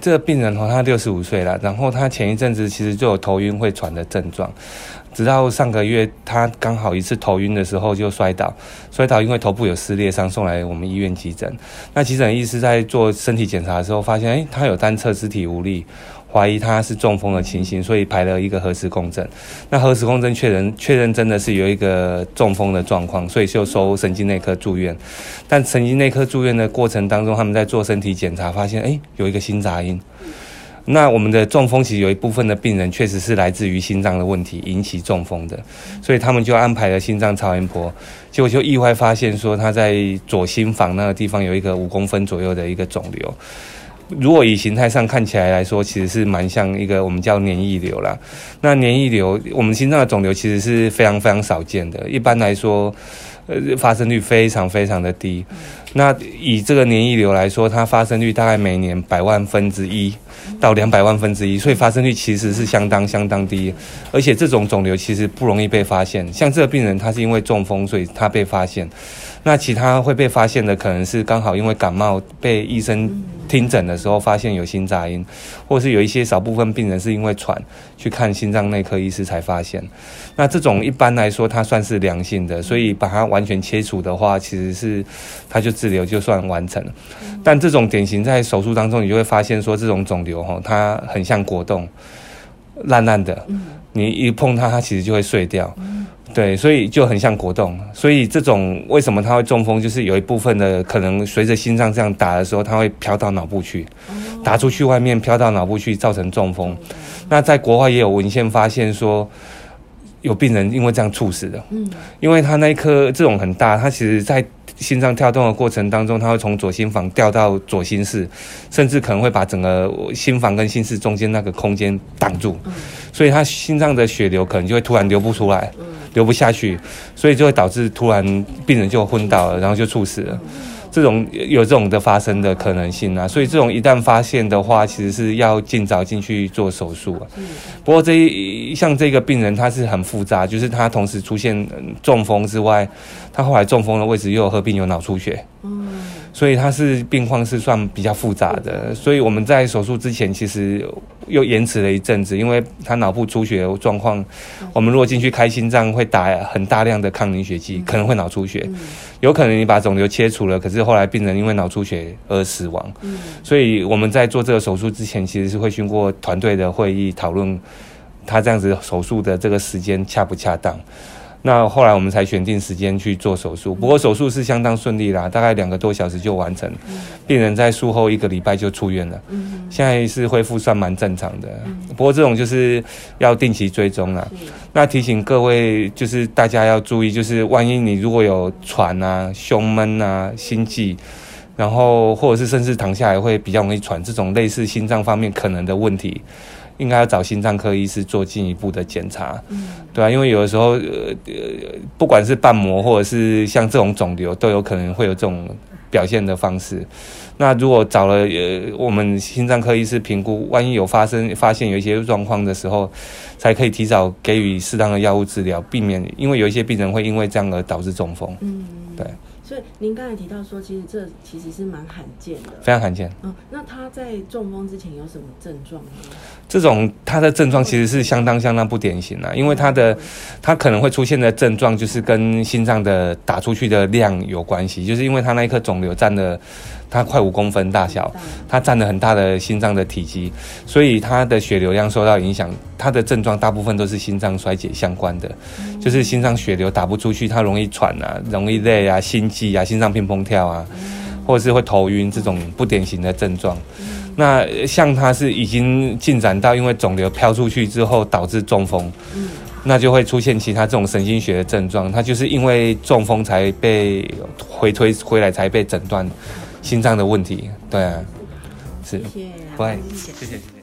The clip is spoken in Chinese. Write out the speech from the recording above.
这个病人哦，他六十五岁了，然后他前一阵子其实就有头晕会喘的症状，直到上个月他刚好一次头晕的时候就摔倒，摔倒因为头部有撕裂伤，送来我们医院急诊。那急诊医师在做身体检查的时候，发现哎，他有单侧肢体无力。怀疑他是中风的情形，所以排了一个核磁共振。那核磁共振确认确认真的是有一个中风的状况，所以就收神经内科住院。但神经内科住院的过程当中，他们在做身体检查，发现诶有一个心杂音。那我们的中风其实有一部分的病人确实是来自于心脏的问题引起中风的，所以他们就安排了心脏超音波，结果就意外发现说他在左心房那个地方有一个五公分左右的一个肿瘤。如果以形态上看起来来说，其实是蛮像一个我们叫黏液瘤啦。那黏液瘤，我们心脏的肿瘤其实是非常非常少见的，一般来说，呃，发生率非常非常的低。那以这个黏液瘤来说，它发生率大概每年百万分之一到两百万分之一，所以发生率其实是相当相当低。而且这种肿瘤其实不容易被发现，像这个病人他是因为中风，所以他被发现。那其他会被发现的，可能是刚好因为感冒被医生听诊的时候发现有心杂音，或是有一些少部分病人是因为喘去看心脏内科医师才发现。那这种一般来说它算是良性的，所以把它完全切除的话，其实是它就治疗就算完成了。但这种典型在手术当中，你就会发现说这种肿瘤哈，它很像果冻，烂烂的，你一碰它，它其实就会碎掉。对，所以就很像果冻。所以这种为什么它会中风，就是有一部分的可能随着心脏这样打的时候，它会飘到脑部去，打出去外面飘到脑部去，造成中风。那在国外也有文献发现说，有病人因为这样猝死的。嗯，因为他那一颗这种很大，他其实在心脏跳动的过程当中，他会从左心房掉到左心室，甚至可能会把整个心房跟心室中间那个空间挡住，所以他心脏的血流可能就会突然流不出来。流不下去，所以就会导致突然病人就昏倒了，然后就猝死了。这种有这种的发生的可能性啊，所以这种一旦发现的话，其实是要尽早进去做手术啊。不过这一像这个病人他是很复杂，就是他同时出现中风之外，他后来中风的位置又有合并有脑出血。所以他是病况是算比较复杂的，所以我们在手术之前其实又延迟了一阵子，因为他脑部出血状况，我们如果进去开心脏会打很大量的抗凝血剂，可能会脑出血，有可能你把肿瘤切除了，可是后来病人因为脑出血而死亡，所以我们在做这个手术之前，其实是会经过团队的会议讨论，他这样子手术的这个时间恰不恰当。那后来我们才选定时间去做手术，不过手术是相当顺利啦，大概两个多小时就完成，病人在术后一个礼拜就出院了，现在是恢复算蛮正常的，不过这种就是要定期追踪啦。那提醒各位就是大家要注意，就是万一你如果有喘啊、胸闷啊、心悸，然后或者是甚至躺下来会比较容易喘，这种类似心脏方面可能的问题。应该要找心脏科医师做进一步的检查，嗯，对啊，因为有的时候，呃，不管是瓣膜或者是像这种肿瘤，都有可能会有这种表现的方式。那如果找了呃我们心脏科医师评估，万一有发生发现有一些状况的时候，才可以提早给予适当的药物治疗，避免因为有一些病人会因为这样而导致中风。嗯，对。所以您刚才提到说，其实这其实是蛮罕见的，非常罕见。嗯，那他在中风之前有什么症状呢？这种他的症状其实是相当相当不典型的，因为他的他可能会出现的症状就是跟心脏的打出去的量有关系，就是因为他那一颗肿瘤占了他快五公分大小，他占了很大的心脏的体积，所以他的血流量受到影响，他的症状大部分都是心脏衰竭相关的，就是心脏血流打不出去，他容易喘啊，容易累啊，心啊，心脏砰砰跳啊，或者是会头晕这种不典型的症状。那像他是已经进展到因为肿瘤飘出去之后导致中风，那就会出现其他这种神经学的症状。他就是因为中风才被回推回来才被诊断心脏的问题。对啊，是，不会，谢谢谢谢。